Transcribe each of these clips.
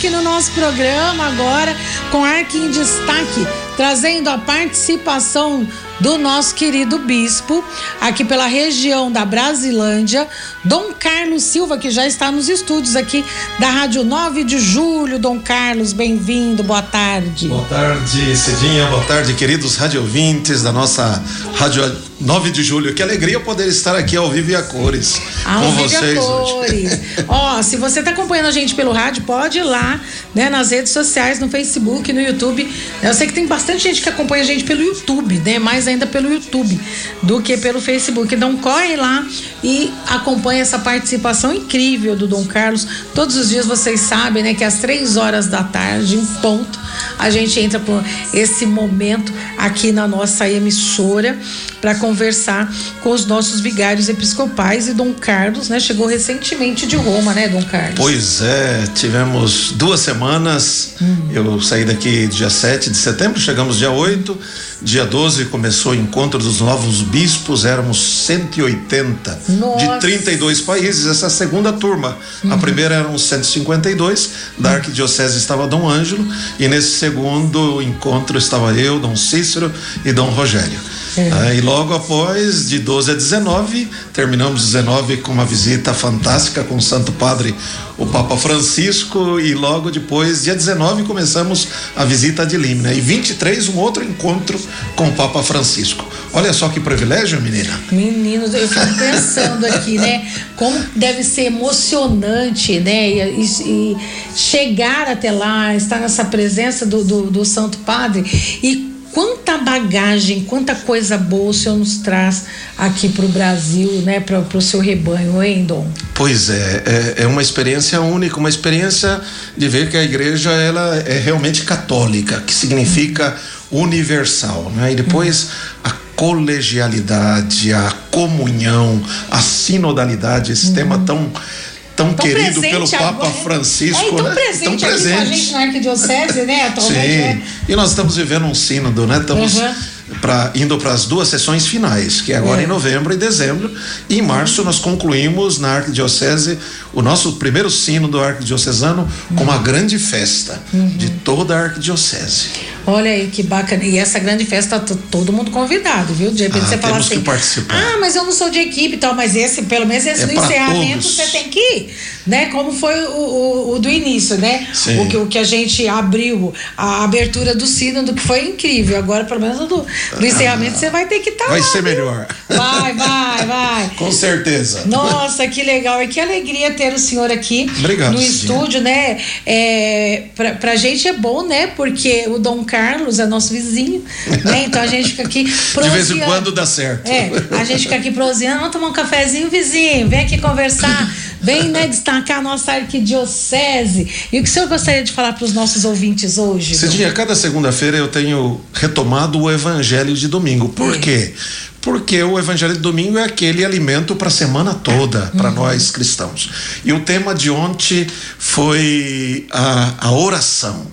Aqui no nosso programa agora com Arque em Destaque, trazendo a participação do nosso querido bispo aqui pela região da Brasilândia, Dom Carlos Silva, que já está nos estúdios aqui da Rádio 9 de Julho. Dom Carlos, bem-vindo, boa tarde. Boa tarde, Cidinha, boa tarde, queridos radiovintes da nossa Rádio 9 de Julho. Que alegria poder estar aqui ao vivo e a cores Ao com e a vocês cores. hoje. Ó, se você está acompanhando a gente pelo rádio, pode ir lá, né, nas redes sociais, no Facebook, no YouTube. Eu sei que tem bastante gente que acompanha a gente pelo YouTube, né? Mais ainda pelo YouTube do que pelo Facebook. Então corre lá e acompanha essa participação incrível do Dom Carlos. Todos os dias vocês sabem, né, que às três horas da tarde, em ponto, a gente entra por esse momento aqui na nossa emissora para conversar com os nossos vigários episcopais e Dom Carlos, né? Chegou recentemente de Roma, né, Dom Carlos? Pois é, tivemos duas semanas. Eu saí daqui dia 7 de setembro, chegamos dia 8. Dia 12 começou o encontro dos novos bispos, éramos 180 Nossa. de 32 países, essa é segunda turma. A primeira eram 152, da Arquidiocese estava Dom Ângelo, e nesse segundo encontro estava eu, Dom Cícero e Dom Rogério. Ah, e logo após, de 12 a 19, terminamos 19 com uma visita fantástica com o Santo Padre, o Papa Francisco, e logo depois, dia 19, começamos a visita de Límina. E 23, um outro encontro com o Papa Francisco. Olha só que privilégio, menina. Meninos, eu fico pensando aqui, né? Como deve ser emocionante, né? E, e- chegar até lá, estar nessa presença do, do, do Santo Padre e quanta bagagem, quanta coisa boa o Senhor nos traz aqui para o Brasil, né? Para o seu rebanho, hein, Dom? Pois é, é, é uma experiência única, uma experiência de ver que a igreja ela é realmente católica, que significa universal, né? E depois a colegialidade, a comunhão, a sinodalidade, esse tema tão tão, Tão querido presente pelo Papa agora- Francisco, é, tão né? presente, tão aqui com a presente. gente na Arquidiocese, né? Atualmente, Sim. né? E nós estamos vivendo um sínodo, né? Estamos Uhum. pra, indo para as duas sessões finais, que é agora É. em novembro e dezembro. E em março nós concluímos na Arquidiocese o nosso primeiro sínodo arquidiocesano com uma grande festa de toda a Arquidiocese. Olha aí que bacana. E essa grande festa, tá todo mundo convidado, viu? De repente Ah, você fala assim. Ah, mas eu não sou de equipe e tal, mas esse, pelo menos esse É do encerramento todos. você tem que ir, né? Como foi o, o, o do início, né? Sim. O que, o que a gente abriu, a abertura do sínodo, que foi incrível. Agora, pelo menos do, do encerramento, você vai ter que estar Vai lá. ser viu? melhor. Vai, vai, vai. Com certeza. Nossa, que legal e que alegria ter o senhor aqui Obrigado, no estúdio, né? É, pra, pra gente é bom, né? Porque o Dom Carlos é nosso vizinho, né? Então a gente fica aqui De vez em proseando. quando dá certo. É, a gente fica aqui proseando, vamos tomar um cafezinho, vizinho, vem aqui conversar, vem, né, destacar a nossa arquidiocese. E o que o senhor gostaria de falar para os nossos ouvintes hoje? Cidinha, cada segunda-feira eu tenho retomado o Evangelho de domingo. Por É. quê? Porque o Evangelho de domingo é aquele alimento para a semana toda, para nós cristãos. E o tema de ontem foi a, a oração.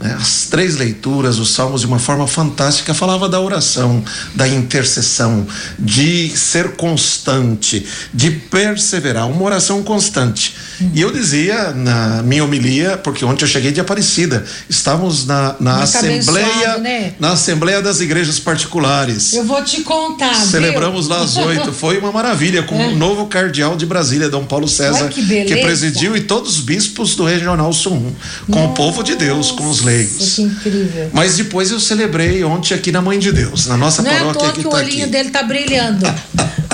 Né? As três leituras, os salmos, de uma forma fantástica, falava da oração, da intercessão, de ser constante, de perseverar, uma oração constante. E eu dizia na minha homilia, porque ontem eu cheguei de Aparecida, estávamos na, na Assembleia, né? na Assembleia das Igrejas Particulares. Eu vou te contar. viu? Celebramos lá às oito. Foi uma maravilha, com o novo cardeal de Brasília, Dom Paulo César, É. Que beleza. presidiu, e todos os bispos do Regional Sul 1, com o povo de Deus, com os Nossa, leigos. Que incrível. Mas depois eu celebrei ontem aqui na Mãe de Deus, na nossa Não é à paróquia toa que que o está olhinho aqui. dele tá brilhando.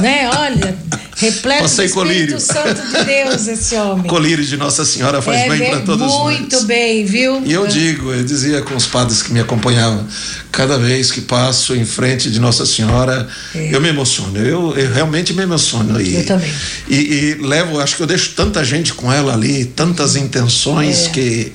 né? Olha, Repleto Passei do colírio. Espírito Santo de Deus, esse homem. Colírio de Nossa Senhora faz é, bem para todos Muito nós. bem, viu? E eu digo, eu dizia com os padres que me acompanhavam, cada vez que passo em frente de Nossa Senhora, eu me emociono. Eu, eu realmente me emociono. E, É. Eu também. E, e levo, acho que eu deixo tanta gente com ela ali, tantas intenções É. que,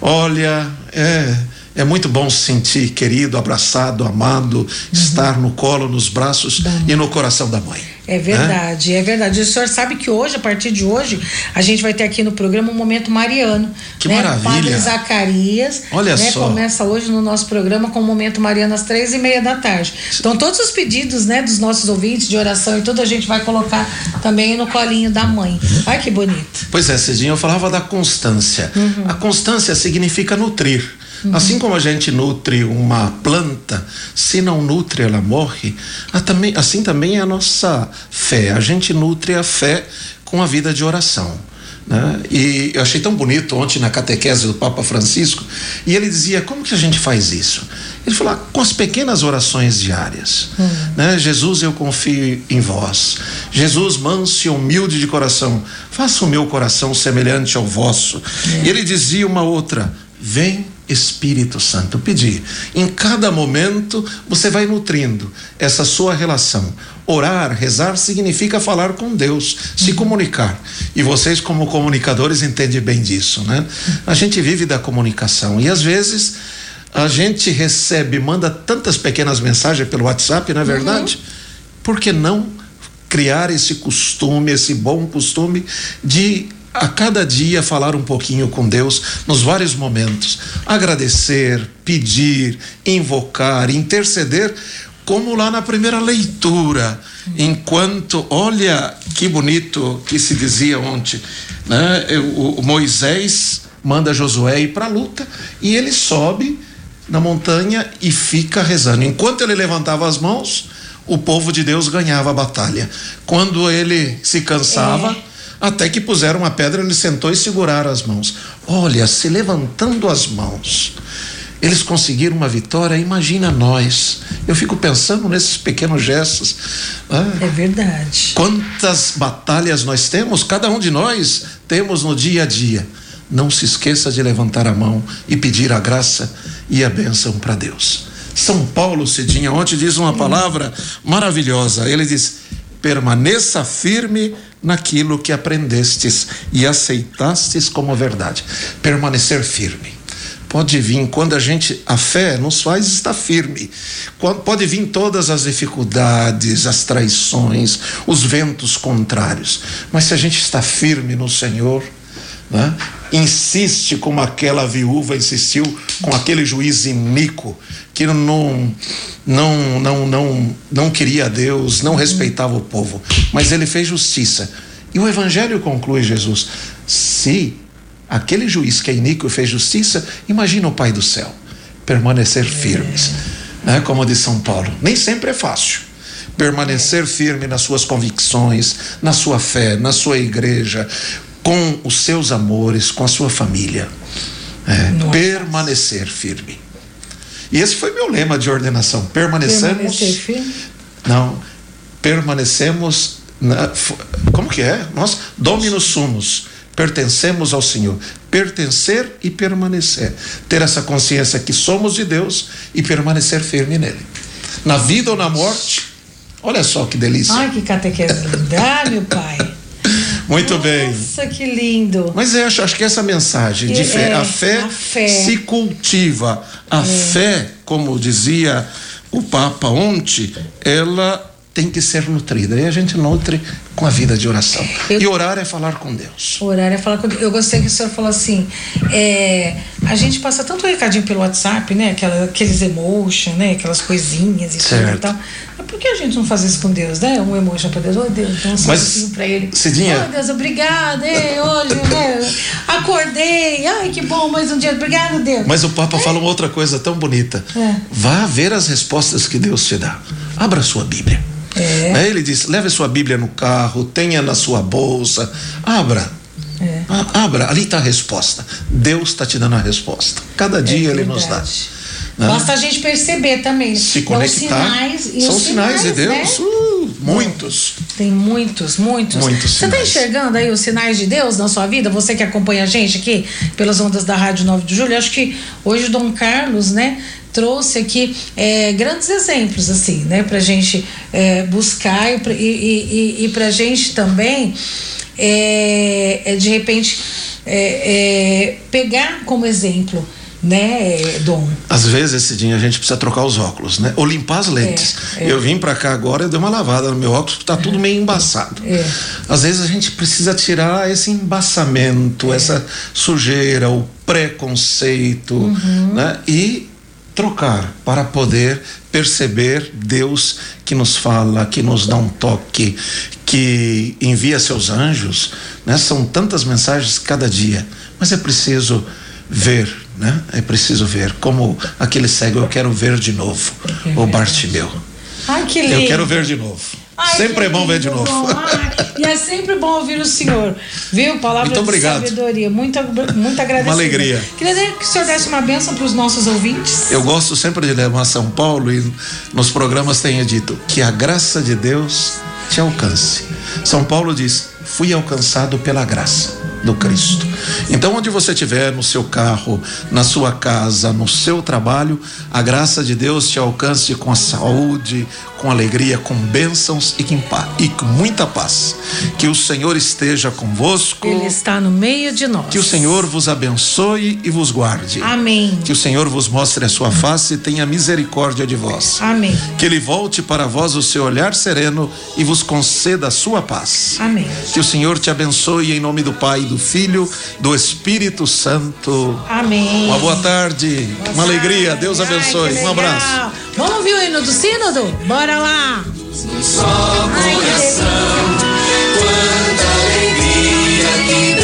olha, é. É muito bom se sentir querido, abraçado, amado, estar no colo, nos braços Uhum. E no coração da mãe. É verdade, é verdade. O senhor sabe que hoje, a partir de hoje, a gente vai ter aqui no programa um momento mariano. Que né? maravilha. Padre Zacarias. Olha né? só. Começa hoje no nosso programa com o momento mariano às três e meia da tarde. Então, todos os pedidos, né, dos nossos ouvintes de oração e tudo, a gente vai colocar também no colinho da mãe. Ai, que bonito. Pois é, Cidinha, eu falava da constância. Uhum. A constância significa nutrir. Assim como a gente nutre uma planta, se não nutre ela morre. Ah, assim também é a nossa fé. A gente nutre a fé com a vida de oração. né? E eu achei tão bonito ontem na catequese do Papa Francisco, e ele dizia: como que a gente faz isso? Ele falou: "Ah, com as pequenas orações diárias. Né? Jesus, eu confio em vós. Jesus, manso e humilde de coração, faça o meu coração semelhante ao vosso. E ele dizia uma outra: vem Espírito Santo, pedir. Em cada momento você vai nutrindo essa sua relação. Orar, rezar significa falar com Deus, se comunicar. E vocês, como comunicadores, entendem bem disso, né? A gente vive da comunicação e às vezes a gente recebe, manda tantas pequenas mensagens pelo WhatsApp, não é verdade? Por que não criar esse costume, esse bom costume de a cada dia falar um pouquinho com Deus nos vários momentos, agradecer, pedir, invocar, interceder, como lá na primeira leitura, enquanto, olha que bonito que se dizia ontem, né? O, Moisés manda Josué ir para a luta e ele sobe na montanha e fica rezando. Enquanto ele levantava as mãos, o povo de Deus ganhava a batalha. Quando ele se cansava, até que puseram uma pedra, ele sentou e seguraram as mãos. Olha, se levantando as mãos, eles conseguiram uma vitória. Imagina nós. Eu fico pensando nesses pequenos gestos. ah, É verdade. Quantas batalhas nós temos, cada um de nós temos no dia a dia. Não se esqueça de levantar a mão e pedir a graça e a bênção para Deus. São Paulo Cidinha ontem diz uma palavra maravilhosa. Ele diz: permaneça firme naquilo que aprendestes e aceitastes como verdade. Permanecer firme. Pode vir quando a gente, a fé nos faz estar firme. Pode vir todas as dificuldades, as traições, os ventos contrários. Mas se a gente está firme no Senhor, né? insiste como aquela viúva insistiu com aquele juiz iníquo que não não não não não queria Deus, não respeitava o povo, mas ele fez justiça. E o evangelho conclui Jesus: se aquele juiz que é iníquo fez justiça, imagina o Pai do céu permanecer firmes, né? Como diz São Paulo, nem sempre é fácil permanecer firme nas suas convicções, na sua fé, na sua igreja, com os seus amores, com a sua família. É, permanecer firme. E esse foi meu lema de ordenação. Permanecemos. Firme. Não, permanecemos. Na, como que é? Nós, Dominus Sumus. Pertencemos ao Senhor. Pertencer e permanecer. Ter essa consciência que somos de Deus e permanecer firme nele. Na vida ou na morte. Olha só que delícia. Ai, que catequese linda, meu pai. Muito bem. Nossa, que lindo. Mas eu acho, acho que essa mensagem de fé, É, a fé, a fé. se cultiva. A fé, como dizia o Papa ontem, ela tem que ser nutrida. E a gente nutre com a vida de oração. Eu- E orar é falar com Deus. O horário é falar com Eu gostei que o senhor falou assim: é, a gente passa tanto recadinho pelo WhatsApp, né? Aquela, aqueles emotion, né? Aquelas coisinhas e tudo Certo. e tal. Mas por que a gente não faz isso com Deus, né? Um emotion pra Deus. Oi, Deus, dá um Mas, sorrisinho pra ele. Cidinha- Oi, Deus, obrigada. Hoje, né? Acordei. Ai, que bom, mais um dia. Obrigado, Deus. Mas o Papa fala uma outra coisa tão bonita. É. Vá ver as respostas que Deus te dá. Abra sua Bíblia. É. Aí Ele diz: leve sua Bíblia no carro, tenha na sua bolsa. Abra. É. A- Abra, ali está a resposta. Deus está te dando a resposta. Cada dia Ele nos dá. né? Basta a gente perceber também. Se É conectar. sinais, e São os sinais de né? Deus. Uh, Uh, muitos. Tem muitos, muitos. Muitos Você está sinais. enxergando aí os sinais de Deus na sua vida? Você que acompanha a gente aqui pelas ondas da Rádio 9 de Julho, acho que hoje o Dom Carlos, né, trouxe aqui é, grandes exemplos, assim, né, pra gente é, buscar e, e, e, e, pra gente também, é, é, de repente, é, é, pegar como exemplo, né, Dom? Às vezes, esse dia a gente precisa trocar os óculos, né? Ou limpar as lentes. É, é. Eu vim pra cá agora e dei uma lavada no meu óculos, porque tá tudo meio embaçado. É. Às vezes a gente precisa tirar esse embaçamento, essa sujeira, o preconceito, Uhum. né? E trocar para poder perceber Deus que nos fala, que nos dá um toque, que envia seus anjos, né? São tantas mensagens cada dia, mas é preciso ver, né? É preciso ver como aquele cego eu quero ver de novo, o Bartimeu. Ai, que lindo. Eu quero ver de novo. Ai, Sempre é bom ver de lindo, novo. Ai, e é sempre bom ouvir o senhor. Viu? Palavra Muito de obrigado. sabedoria. Muito, muito agradecido. Uma alegria. Queria dizer que o senhor desse uma bênção para os nossos ouvintes. Eu gosto sempre de levar São Paulo e nos programas tenha dito que a graça de Deus te alcance. São Paulo diz: fui alcançado pela graça do Cristo. Então, onde você estiver, no seu carro, na sua casa, no seu trabalho, a graça de Deus te alcance com a saúde, com alegria, com bênçãos e com, e com muita paz. Que o Senhor esteja convosco. Ele está no meio de nós. Que o Senhor vos abençoe e vos guarde. Amém. Que o Senhor vos mostre a sua face e tenha misericórdia de vós. Amém. Que ele volte para vós o seu olhar sereno e vos conceda a sua paz. Amém. Que o Senhor te abençoe em nome do Pai, do Filho, do Espírito Santo. Amém. Uma boa tarde, boa uma tarde. alegria. Deus abençoe. Um abraço. Vamos ouvir o hino do Sínodo? Bora lá. Só coração, quanta alegria que.